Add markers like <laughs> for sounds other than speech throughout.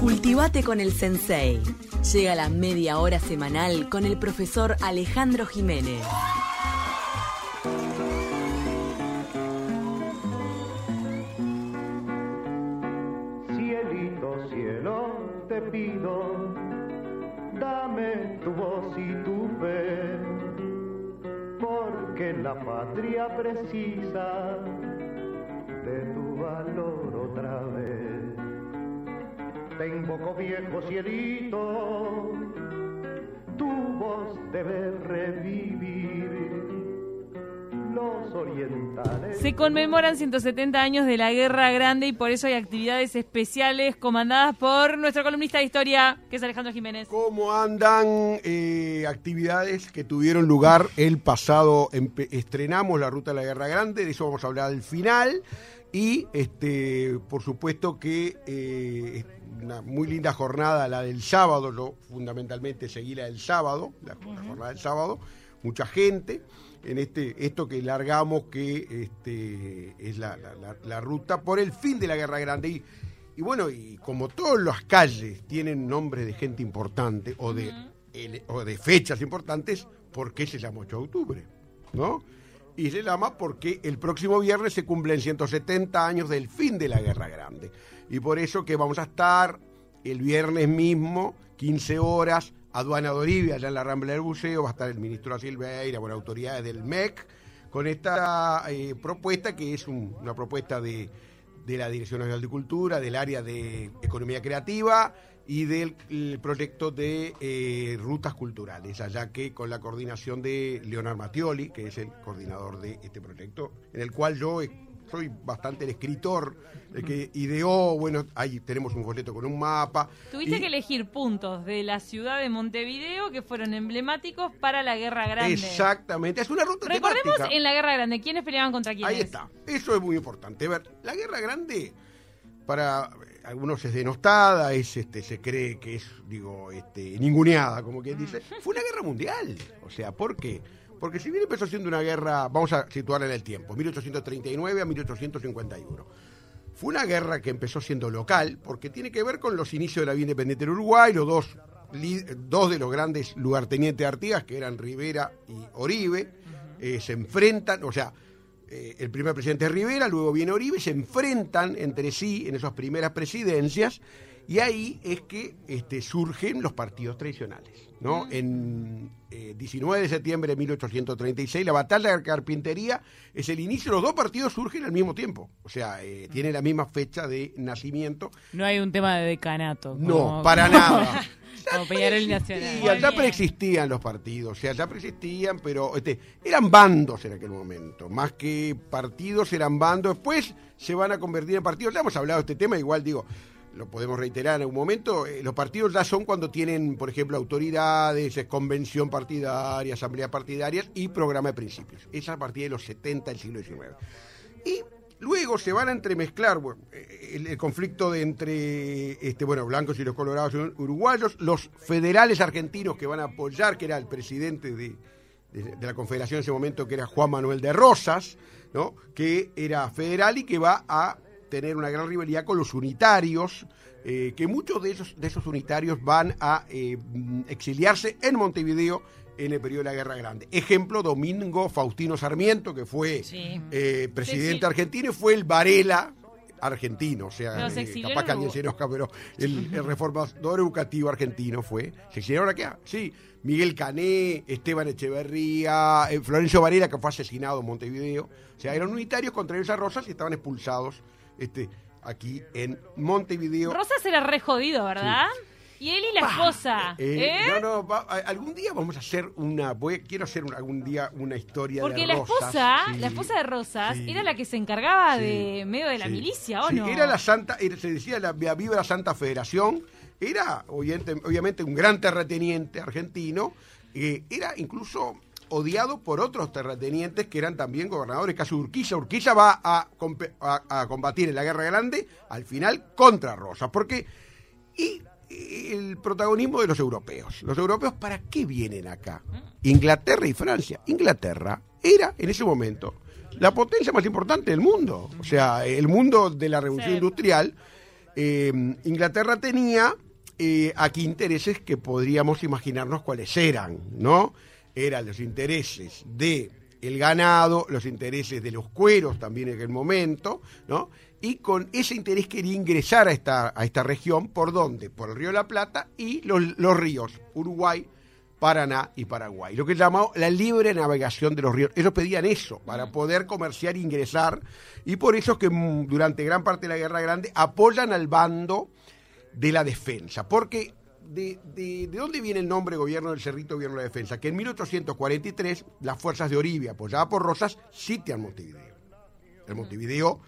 Cultivate con el Sensei. Llega la media hora semanal con el profesor Alejandro Jiménez. Cielito, cielo, te pido, dame tu voz y tu fe, porque la patria precisa Te invoco viejo cielito, tu voz debe revivir. Los orientales. Se conmemoran 170 años de la Guerra Grande y por eso hay actividades especiales comandadas por nuestro columnista de historia, que es Alejandro Jiménez. ¿Cómo andan eh, actividades que tuvieron lugar el pasado? estrenamos la Ruta de la Guerra Grande, de eso vamos a hablar al final. Y, este, por supuesto, que eh, una muy linda jornada la del sábado, yo fundamentalmente seguí la del sábado, la, la jornada del sábado, mucha gente en este esto que largamos que este es la, la- ruta por el fin de la Guerra Grande. Y, y bueno y como todas las calles tienen nombres de gente importante o de o de fechas importantes ¿por qué se llama 8 de octubre? ¿no? Y se llama porque el próximo viernes se cumplen 170 años del fin de la Guerra Grande. Y por eso que vamos a estar el viernes mismo 15 horas aduana de Orivia, allá en la Rambla del Buceo, va a estar el ministro da Silveira, bueno, autoridades del MEC, con esta eh, propuesta que es un- una propuesta de, de la Dirección de Cultura, del área de Economía Creativa y del el proyecto de eh, rutas culturales, allá que con la coordinación de Leonard Mattioli, que es el coordinador de este proyecto, en el cual yo soy bastante el escritor, el que ideó, bueno, ahí tenemos un folleto con un mapa. Tuviste y- que elegir puntos de la ciudad de Montevideo que fueron emblemáticos para la Guerra Grande. Exactamente, es una ruta Recordemos temática. en la Guerra Grande, ¿quiénes peleaban contra quiénes? Ahí está, eso es muy importante. A ver, la guerra grande, para algunos es denostada, es este, se cree que es, digo, este, ninguneada, como quien dice. Fue una guerra mundial. O sea, ¿por qué? Porque si bien empezó siendo una guerra, vamos a situarla en el tiempo, 1839 a 1851. Fue una guerra que empezó siendo local, porque tiene que ver con los inicios de la vida independiente del Uruguay, los dos, dos de los grandes lugartenientes de Artigas, que eran Rivera y Oribe, eh, se enfrentan, o sea, eh, el primer presidente es Rivera, luego viene Oribe, se enfrentan entre sí en esas primeras presidencias, y ahí es que este, surgen los partidos tradicionales. ¿no? En eh, 19 de septiembre de 1836, la batalla de Carpintería es el inicio, los dos partidos surgen al mismo tiempo, o sea, eh, tienen la misma fecha de nacimiento. No hay un tema de decanato. No, como- para nada. <laughs> Como Peñarol Nacional. Y allá preexistían los partidos, o sea, allá preexistían, pero este, eran bandos en aquel momento, más que partidos eran bandos, después se van a convertir en partidos, ya hemos hablado de este tema, igual digo, lo podemos reiterar en algún momento, eh, los partidos ya son cuando tienen, por ejemplo, autoridades, es convención partidaria, asamblea partidarias y programa de principios, esa a partir de los 70 del siglo XIX. Y luego se van a entremezclar bueno, eh, el, conflicto entre este, bueno, blancos y los colorados uruguayos, los federales argentinos que van a apoyar, que era el presidente de, de- de la Confederación en ese momento, que era Juan Manuel de Rosas, ¿no? que era federal y que va a tener una gran rivalidad con los unitarios, eh, que muchos de esos, de esos unitarios van a eh, mm, exiliarse en Montevideo en el periodo de la Guerra Grande. Ejemplo, Domingo Faustino Sarmiento, que fue Sí. eh, presidente Sí, sí. argentino y fue el Varela argentino, o sea, se eh, capaz que pero el, el reformador educativo argentino fue, se exiliaron acá, sí, Miguel Cané, Esteban Echeverría, eh, Florencio Varela, que fue asesinado en Montevideo, o sea, eran unitarios contra Elsa Rosas y estaban expulsados este, aquí en Montevideo. Rosas era re jodido, ¿verdad? Y él y la esposa. Eh, ¿eh? No, no, va- a- algún día vamos a hacer una, voy, quiero hacer un- algún día una historia Porque de la Rosas, esposa, sí. la esposa de Rosas, Sí. era la que se encargaba Sí, de medio de la milicia, ¿o no? Era la Santa, era- se decía la viva la Santa Federación, era obviamente, obviamente un gran terrateniente argentino, eh, era incluso odiado por otros terratenientes que eran también gobernadores, caso de Urquiza. Urquiza va a, compe- a- a combatir en la Guerra Grande, al final contra Rosas, porque y y el protagonismo de los europeos. Los europeos, ¿para qué vienen acá? Inglaterra y Francia. Inglaterra era, en ese momento, la potencia más importante del mundo. O sea, el mundo de la revolución Sí. industrial eh, Inglaterra tenía eh, aquí intereses que podríamos imaginarnos cuáles eran, ¿no? Eran los intereses de el ganado, los intereses de los cueros también en aquel momento, ¿no? Y con ese interés quería ingresar a esta, a esta región, ¿por dónde? Por el río la Plata y los, los ríos, Uruguay, Paraná y Paraguay. Lo que llamó la libre navegación de los ríos. Ellos pedían eso para poder comerciar e ingresar. Y por eso es que mm, durante gran parte de la Guerra Grande apoyan al bando de la defensa. Porque de, de- ¿de dónde viene el nombre gobierno del Cerrito, gobierno de la defensa? Que en 1843 las fuerzas de Oribia, apoyadas por Rosas, sitian Montevideo. El Montevideo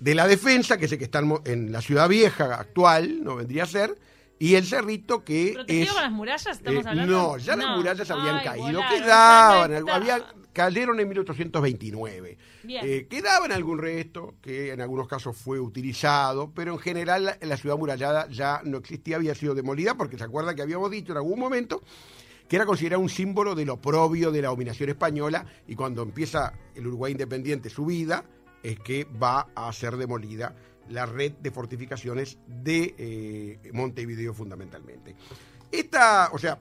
de la defensa, que es el que está en la ciudad vieja actual, no vendría a ser, y el Cerrito que ¿Protegido es... con las murallas estamos Eh, hablando? No, ya las murallas habían Ay, caído, volaron, quedaban, algo- está. Cayeron en 1829. Bien. Eh, quedaban algún resto que en algunos casos fue utilizado, pero en general la, la ciudad murallada ya no existía, había sido demolida, porque se acuerda que habíamos dicho en algún momento que era considerado un símbolo del oprobio de la dominación española y cuando empieza el Uruguay independiente su vida es que va a ser demolida la red de fortificaciones de eh, Montevideo fundamentalmente. Esta, o sea,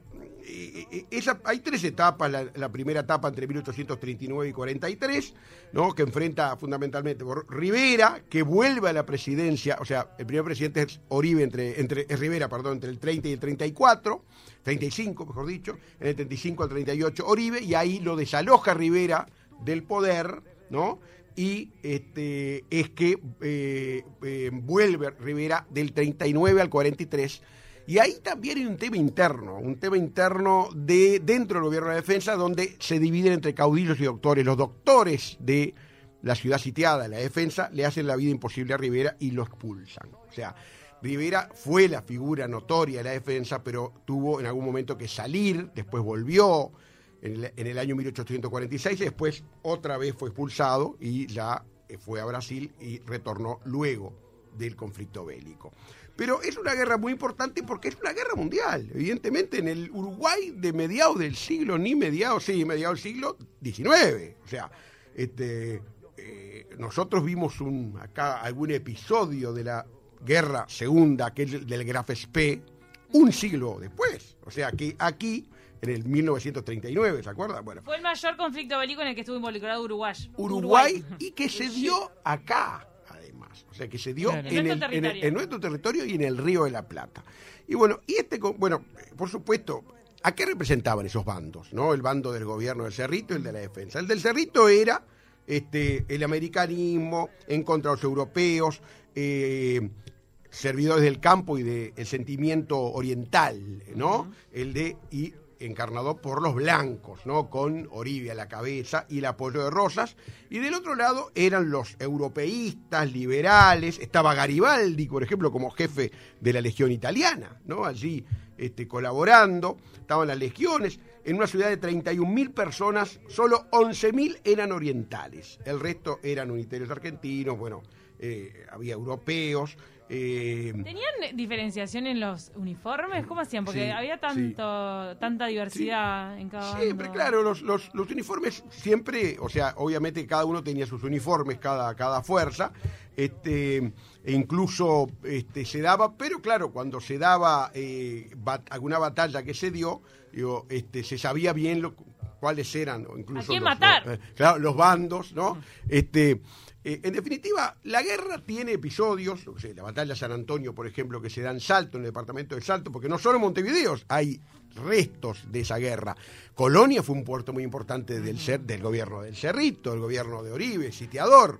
esa- hay tres etapas, la, primera etapa entre 1839 y 43, ¿no? que enfrenta fundamentalmente por Rivera, que vuelve a la presidencia, o sea, el primer presidente es Oribe, entre, entre, Rivera, perdón, entre el 30 y el 34, 35, mejor dicho, en el 35 al 38 Oribe, y ahí lo desaloja Rivera del poder, ¿no? Y este, es que eh, eh, vuelve Rivera del 39 al 43. Y ahí también hay un tema interno, un tema interno de dentro del gobierno de la defensa, donde se dividen entre caudillos y doctores. Los doctores de la ciudad sitiada, la defensa, le hacen la vida imposible a Rivera y lo expulsan. O sea, Rivera fue la figura notoria de la defensa, pero tuvo en algún momento que salir, después volvió en el, año 1846, y después otra vez fue expulsado y ya fue a Brasil y retornó luego del conflicto bélico. Pero es una guerra muy importante porque es una guerra mundial. Evidentemente, en el Uruguay de mediados del siglo, ni mediados, sí, mediados del siglo XIX. O sea, este, eh, nosotros vimos un, acá algún episodio de la guerra segunda, que es el del Graf Spee, un siglo después. O sea, que aquí, en el 1939, ¿se acuerdan? Bueno, Fue el mayor conflicto bélico en el que estuvo involucrado Uruguay. Uruguay y que se dio acá, O sea, que se dio Claro. en, En el- nuestro en el- territorio. en nuestro territorio y en el Río de la Plata. Y bueno, y este, bueno, por supuesto, ¿a qué representaban esos bandos? ¿No? El bando del gobierno del Cerrito y el de la defensa. El del Cerrito era este, el americanismo en contra de los europeos, eh, servidores del campo y del sentimiento oriental, ¿no? El de y encarnado por los blancos, ¿no? Con Oribia a la cabeza y el apoyo de Rosas. Y del otro lado eran los europeístas, liberales, estaba Garibaldi, por ejemplo, como jefe de la Legión Italiana, ¿no? Allí este, colaborando, estaban las legiones. En una ciudad de 31.000 personas, solo 11.000 eran orientales. El resto eran unitarios argentinos, bueno, eh, había europeos. Eh, ¿Tenían diferenciación en los uniformes? ¿Cómo hacían? Porque Sí, había tanto, tanta diversidad en cada Siempre, bando. claro, los, los, los uniformes siempre, o sea, obviamente cada uno tenía sus uniformes, cada, cada fuerza, este, e incluso este, se daba, pero claro, cuando se daba eh, bat- alguna batalla que se dio, digo, este, se sabía bien lo- cuáles eran, o incluso ¿A quién los, matar? los- eh, claro, los bandos, ¿no? Este, eh, en definitiva, la guerra tiene episodios, sé, la batalla de San Antonio, por ejemplo, que se da en Salto, en el departamento de Salto, porque no solo en Montevideo hay restos de esa guerra. Colonia fue un puerto muy importante del, cer- del gobierno del Cerrito, el gobierno de Oribe, sitiador.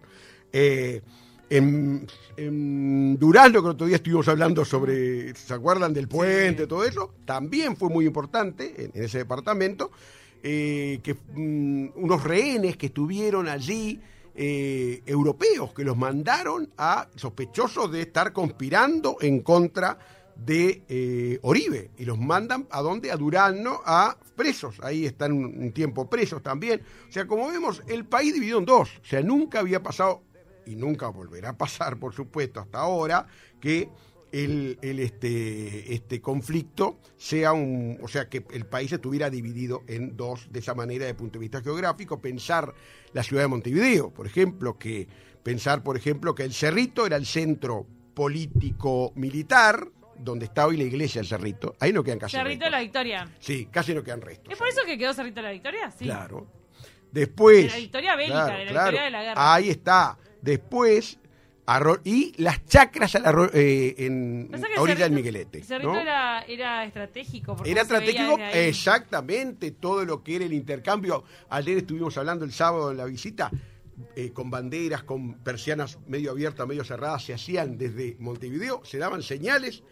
Eh, en, en Durazno, que el otro día estuvimos hablando sobre, ¿se acuerdan del puente, todo eso? También fue muy importante en, en ese departamento, eh, que mm, unos rehenes que estuvieron allí, eh, europeos, que los mandaron a sospechosos de estar conspirando en contra de eh, Oribe y los mandan a dónde? A Durazno a presos. Ahí están un, tiempo presos también. O sea, como vemos, el país dividido en dos. O sea, nunca había pasado y nunca volverá a pasar, por supuesto, hasta ahora, que el, el, este, este conflicto sea un, o sea, que el país estuviera dividido en dos de esa manera el punto de vista geográfico, pensar la ciudad de Montevideo, por ejemplo, que pensar, por ejemplo, que el Cerrito era el centro político militar, donde está hoy la iglesia del Cerrito. Ahí no quedan casi Cerrito de la. Victoria. Sí, casi no quedan restos. ¿Es por eso que quedó Cerrito de la Victoria? Sí. Claro. Después. De la victoria bélica, claro, de la claro. victoria de la guerra. Ahí está. Después. Arro- y las chacras arro- eh, en a orilla del Miguelete. Cerrito ¿no? era, era estratégico. Era estratégico, exactamente, todo lo que era el intercambio. Ayer estuvimos hablando el sábado en la visita, eh, con banderas, con persianas medio abiertas, medio cerradas, se hacían desde Montevideo, se daban señales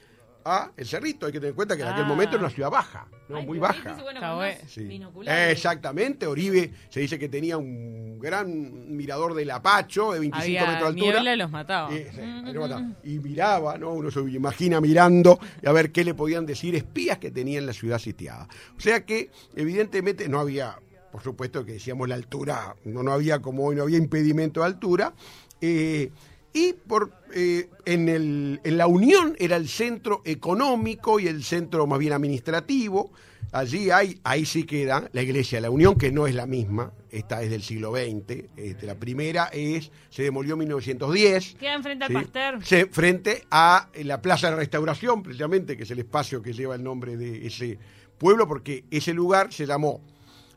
a El Cerrito. Hay que tener en cuenta que en aquel Ah. momento era una ciudad baja, ¿no? Ay, muy pero baja. viste, bueno, Está con bueno. unos Sí. binoculares. Exactamente, Oribe se dice que tenía un gran mirador del Apacho de 25 Había metros de altura. niebla y los mataba. Eh, sí, ahí lo mataba. Y miraba, ¿no? Uno se imagina mirando a ver qué le podían decir espías que tenía en la ciudad sitiada. O sea que, evidentemente, no había, por supuesto que decíamos la altura, no, no había como hoy, no había impedimento de altura. eh, y por eh, en, el, en la Unión era el centro económico y el centro más bien administrativo. Allí hay, ahí sí queda la iglesia de la Unión, que no es la misma, esta es del siglo XX. Este, la primera es, se demolió en 1910. Queda enfrente al Sí. Pasteur. Se- frente a la Plaza de Restauración, precisamente, que es el espacio que lleva el nombre de ese pueblo, porque ese lugar se llamó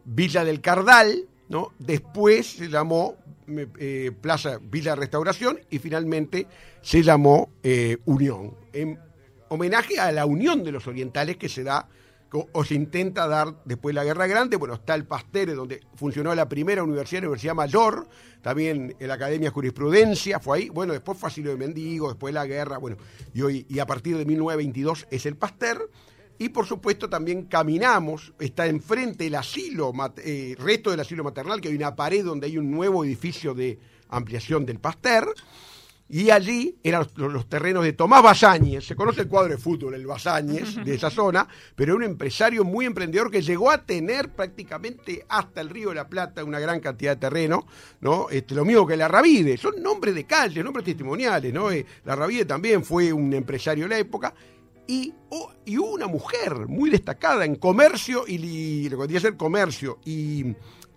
Villa del Cardal, ¿no? Después se llamó eh, Plaza Villa Restauración y finalmente se llamó eh, Unión, en homenaje a la unión de los orientales que se da o se intenta dar después de la Guerra Grande. Bueno, está el Pastere, donde funcionó la primera universidad, la Universidad Mayor, también la Academia de Jurisprudencia, fue ahí. Bueno, después fue Asilo de Mendigo, después de la guerra, bueno, y hoy, y a partir de 1922 es el Pasteur. Y por supuesto también caminamos, está enfrente el asilo, eh, resto del asilo maternal, que hay una pared donde hay un nuevo edificio de ampliación del Pasteur. Y allí eran los, los terrenos de Tomás Basáñez, se conoce el cuadro de fútbol, el Basáñez, <laughs> de esa zona, pero era un empresario muy emprendedor que llegó a tener prácticamente hasta el Río de la Plata una gran cantidad de terreno, ¿no? Este, lo mismo que la Ravide, son nombres de calle, nombres testimoniales, ¿no? Eh, la Ravide también fue un empresario de la época, y, oh, y hubo una mujer muy destacada en comercio y li- lo que podría ser comercio y,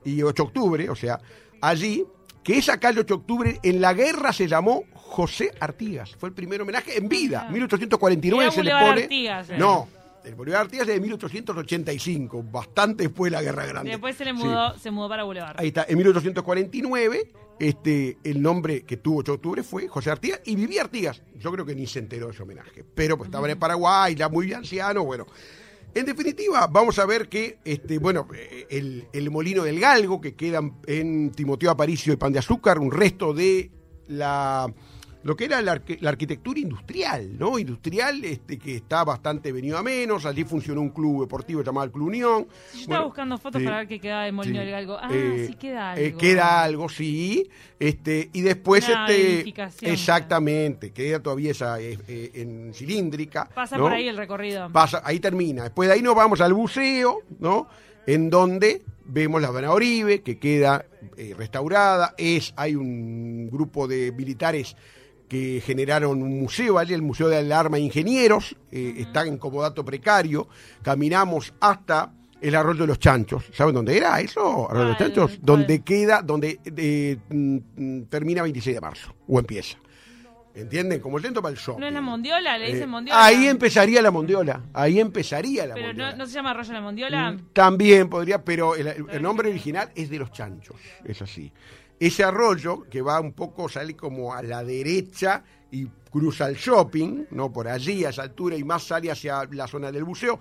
y 8 de octubre, o sea, allí, que esa calle 8 de octubre en la guerra se llamó José Artigas. Fue el primer homenaje en vida. Ah. 1849 Era se le pone. Artigas, eh. No, el Bolívar Artigas es de 1885, bastante después de la guerra grande. Después se le Sí. mudó, se mudó para Boulevard. Ahí está, en 1849, este, el nombre que tuvo 8 de octubre fue José Artigas y vivía Artigas. Yo creo que ni se enteró de ese homenaje, pero pues estaba en Paraguay, ya muy anciano, bueno. En definitiva, vamos a ver que, este, bueno, eh, el, el molino del Galgo, que queda en Timoteo Aparicio y Pan de Azúcar, un resto de la lo que era la, arque- la arquitectura industrial, ¿no? Industrial, este, que está bastante venido a menos. Allí funcionó un club deportivo llamado el Club Unión. Yo estaba Bueno, buscando fotos para ver qué quedaba de Molino Sí. del Galgo. Ah, Eh, sí queda eh, algo. queda algo, sí. Este, y después, Una este. Exactamente, queda todavía esa eh, en cilíndrica. Pasa ¿no? por ahí el recorrido. Pasa, ahí termina. Después de ahí nos vamos al buceo, ¿no? En donde vemos la Habana Oribe, que queda restaurada. Es, hay un grupo de militares que generaron un museo allí, el Museo del Arma de Ingenieros, eh, está en comodato precario. Caminamos hasta el Arroyo de los Chanchos. ¿Saben dónde era eso? Arroyo de los. Chanchos. Donde queda, donde eh, mm, termina 26 de marzo, o empieza. ¿Entienden? Como el centro para el shopping. ¿No es la Mondiola? ¿Le Eh, dicen Mondiola? ahí empezaría la mondiola. Ahí empezaría la Pero mondiola. no, no se llama Arroyo la Mondiola. Mm, También podría, pero el, el nombre original es de los chanchos, es así. Ese arroyo que va un poco, sale como a la derecha y cruza el shopping, ¿no? Por allí, a esa altura, y más sale hacia la zona del buceo.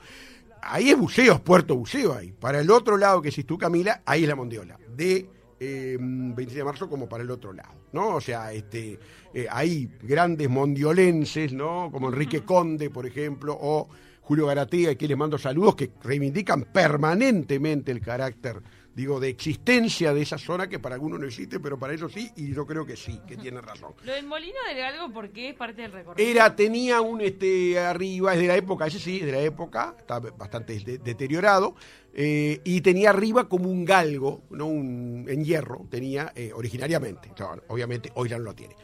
Ahí es buceo, es puerto buceo ahí. Para el otro lado, que si tú Camila, ahí es la mondiola. De eh, 26 de marzo como para el otro lado, ¿no? O sea, este, eh, hay grandes mondiolenses, ¿no? Como Enrique Conde, por ejemplo, o Julio Garatea, que les mando saludos, que reivindican permanentemente el carácter, digo, de existencia de esa zona que para algunos no existe, pero para ellos sí, y yo creo que sí, que tiene razón. Lo del Molino del Galgo, ¿por qué es parte del recorrido? Era, tenía un este arriba, es de la época, ese sí, es de la época, está bastante de- deteriorado, eh, y tenía arriba como un galgo, ¿no? Un, en hierro, tenía eh, originariamente. Claro, obviamente hoy ya no lo tiene.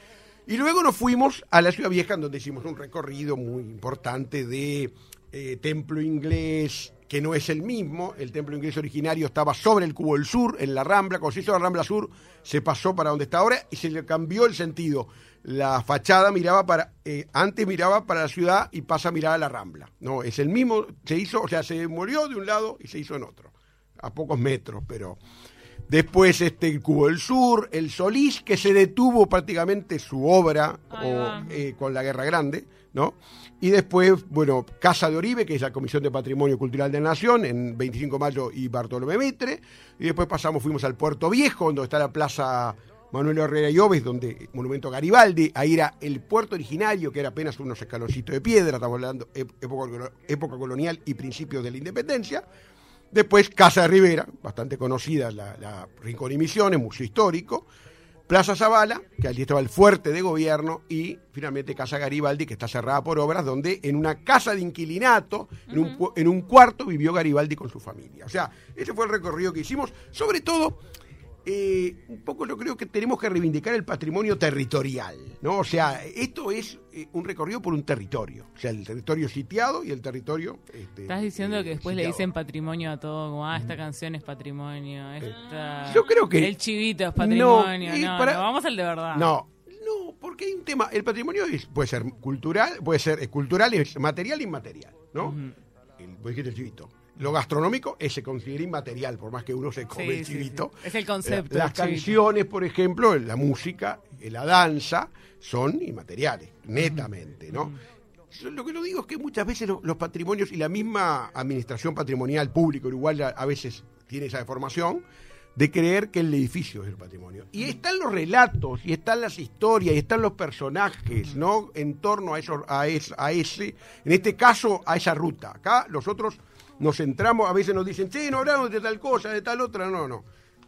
Y luego nos fuimos a la Ciudad Vieja, en donde hicimos un recorrido muy importante de eh, templo inglés, que no es el mismo. El templo ingreso originario estaba sobre el Cubo del Sur, en la Rambla. Cuando se hizo la Rambla Sur, se pasó para donde está ahora y se le cambió el sentido. La fachada miraba para, eh, antes miraba para la ciudad y pasa a mirar a la Rambla. No, es el mismo, se hizo, o sea, se murió de un lado y se hizo en otro, a pocos metros, pero Después este, el Cubo del Sur, el Solís, que se detuvo prácticamente su obra o, eh, con la Guerra Grande, ¿no? Y después, bueno, Casa de Oribe, que es la Comisión de Patrimonio Cultural de la Nación, en 25 de mayo y Bartolomé Mitre. Y después pasamos, fuimos al Puerto Viejo, donde está la Plaza Manuel Herrera y Oves, donde Monumento Garibaldi, ahí era el puerto originario, que era apenas unos escaloncitos de piedra, estamos hablando ép- época, época colonial y principios de la independencia. Después Casa de Rivera, bastante conocida, la, la Rincón y Misiones, museo histórico. Plaza Zavala, que allí estaba el fuerte de gobierno, y finalmente Casa Garibaldi, que está cerrada por obras, donde en una casa de inquilinato, en, un, en un cuarto, vivió Garibaldi con su familia. O sea, ese fue el recorrido que hicimos. Sobre todo, eh, un poco yo creo que tenemos que reivindicar el patrimonio territorial, ¿no? O sea, esto es eh, un recorrido por un territorio, o sea, el territorio sitiado y el territorio... este, Estás diciendo eh, que después le dicen patrimonio a todo, como, ah, esta canción es patrimonio, esta... Mm. Yo creo que- El chivito es patrimonio, No, y no, para- no, vamos al de verdad. No, no, porque hay un tema. El patrimonio es- puede ser cultural, puede ser es cultural, es material e inmaterial, ¿no? el, vos dijiste el chivito. Lo gastronómico eh, se considera inmaterial, por más que uno se come el chivito. Es el concepto Las canciones, por ejemplo, la música, la danza, son inmateriales, netamente, ¿no? Yo Lo que lo digo es que muchas veces lo- los patrimonios y la misma administración patrimonial pública uruguaya a veces tiene esa deformación de creer que el edificio es el patrimonio. Y están los relatos, y están las historias, y están los personajes, ¿no? En torno a, eso, a, es- a ese, en este caso, a esa ruta. Acá nosotros nos centramos, a veces nos dicen, che, no hablamos de tal cosa, de tal otra, no, no.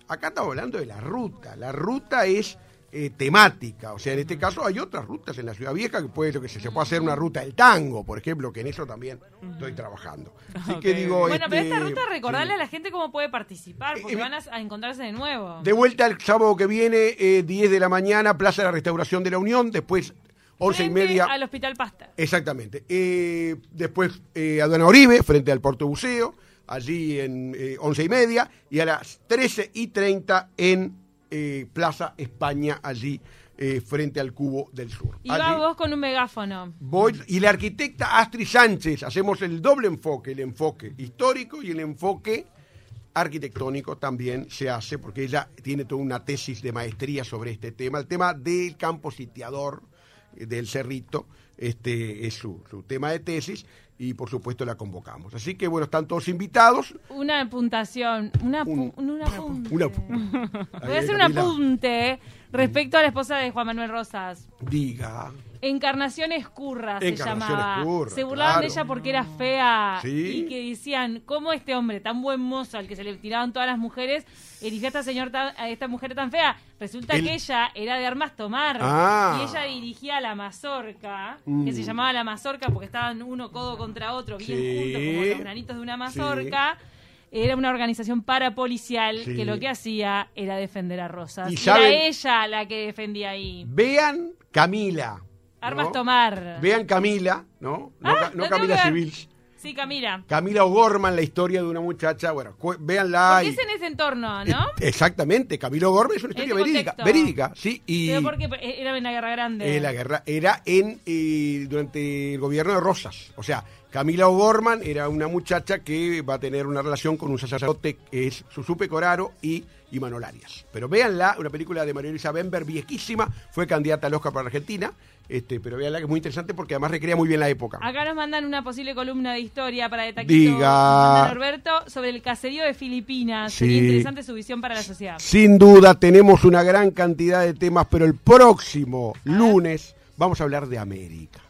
Acá estamos hablando de la ruta. La ruta es eh, temática. O sea, en este caso hay otras rutas en la Ciudad Vieja que puede, yo que sé, se puede hacer una ruta del tango, por ejemplo, que en eso también estoy trabajando. <laughs> Así que digo. Bueno, pero este, esta ruta recordarle sí. a la gente cómo puede participar, porque Eh, van a, a encontrarse de nuevo. De vuelta el sábado que viene, eh, 10 de la mañana, Plaza de la Restauración de la Unión, después 11 y media. al Hospital Pasta. Exactamente. Eh, después eh, Aduana Oribe, frente al Puerto Buceo, allí en eh, 11 y media, y a las 13 y 30 en eh, Plaza España, allí eh, frente al Cubo del Sur. Y va Allí vos con un megáfono. voy- y la arquitecta Astrid Sánchez, hacemos el doble enfoque, el enfoque histórico y el enfoque arquitectónico también se hace, porque ella tiene toda una tesis de maestría sobre este tema, el tema del campo sitiador eh, del Cerrito, este es su, su tema de tesis y por supuesto la convocamos. Así que bueno, están todos invitados. Una puntuación. Una, Un- un apunte. Una, <laughs> Voy a hacer un apunte respecto a la esposa de Juan Manuel Rosas. Diga. Encarnación Escurra se Encarnación llamaba. Escurra, se burlaban de ella porque era fea. Sí. Y que decían, ¿cómo este hombre tan buen mozo al que se le tiraban todas las mujeres eligió a esta, señor tan- a esta mujer tan fea? Resulta El- que ella era de armas tomar. Ah. Y ella dirigía la mazorca, que Mm. se llamaba la mazorca porque estaban uno codo contra otro, bien Sí. juntos como los granitos de una mazorca. Era una organización parapolicial Sí. que lo que hacía era defender a Rosas. Y Y saben- era ella la que defendía ahí. Vean Camila. Armas ¿no? tomar. Vean Camila, ¿no? No, Ah, no Camila. Civil. Sí, Camila. Camila O'Gorman, la historia de una muchacha, bueno, véanla. Porque y- es en ese entorno, ¿no? Eh, Exactamente, Camilo O'Gorman es una historia verídica, verídica, sí, y Pero porque era en la Guerra Grande. eh, la guerra era en eh, durante el gobierno de Rosas, o sea, Camila O'Gorman era una muchacha que va a tener una relación con un sacerdote que es Susupe Coraro y Imanol Arias. Pero véanla, una película de María Luisa Bember, viejísima, fue candidata al Oscar para Argentina, este, pero véanla que es muy interesante porque además recrea muy bien la época. Acá nos mandan una posible columna de historia para de Taquito. Diga. Norberto sobre el caserío de Filipinas. Sí. Sería interesante su visión para la sociedad. Sin duda tenemos una gran cantidad de temas, pero el próximo lunes vamos a hablar de América.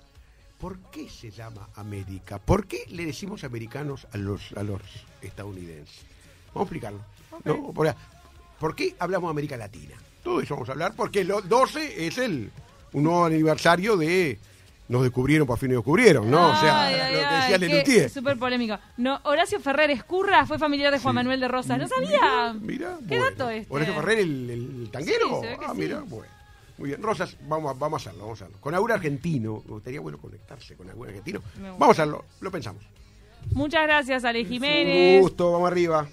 ¿Por qué se llama América? ¿Por qué le decimos americanos a los, a los estadounidenses? Vamos a explicarlo. ¿no? Por, por qué hablamos de América Latina? Todo eso vamos a hablar porque el 12 es el un nuevo aniversario de nos descubrieron, por fin nos descubrieron, ¿no? o sea, Ay, lo que decía Lelutier. Súper polémico. No, Horacio Ferrer Escurra fue familiar de Juan Sí. Manuel de Rosas. No sabía. Mira, ¿Qué bueno. dato este? Horacio Ferrer, el, el tanguero. Sí, ah, sí. mira, bueno. Muy bien. Rosas, vamos a, vamos a hacerlo, vamos a hacerlo. Con algún argentino, me gustaría bueno conectarse con algún argentino. Vamos a hacerlo, lo pensamos. Muchas gracias, Ale Jiménez. Un gusto, vamos arriba.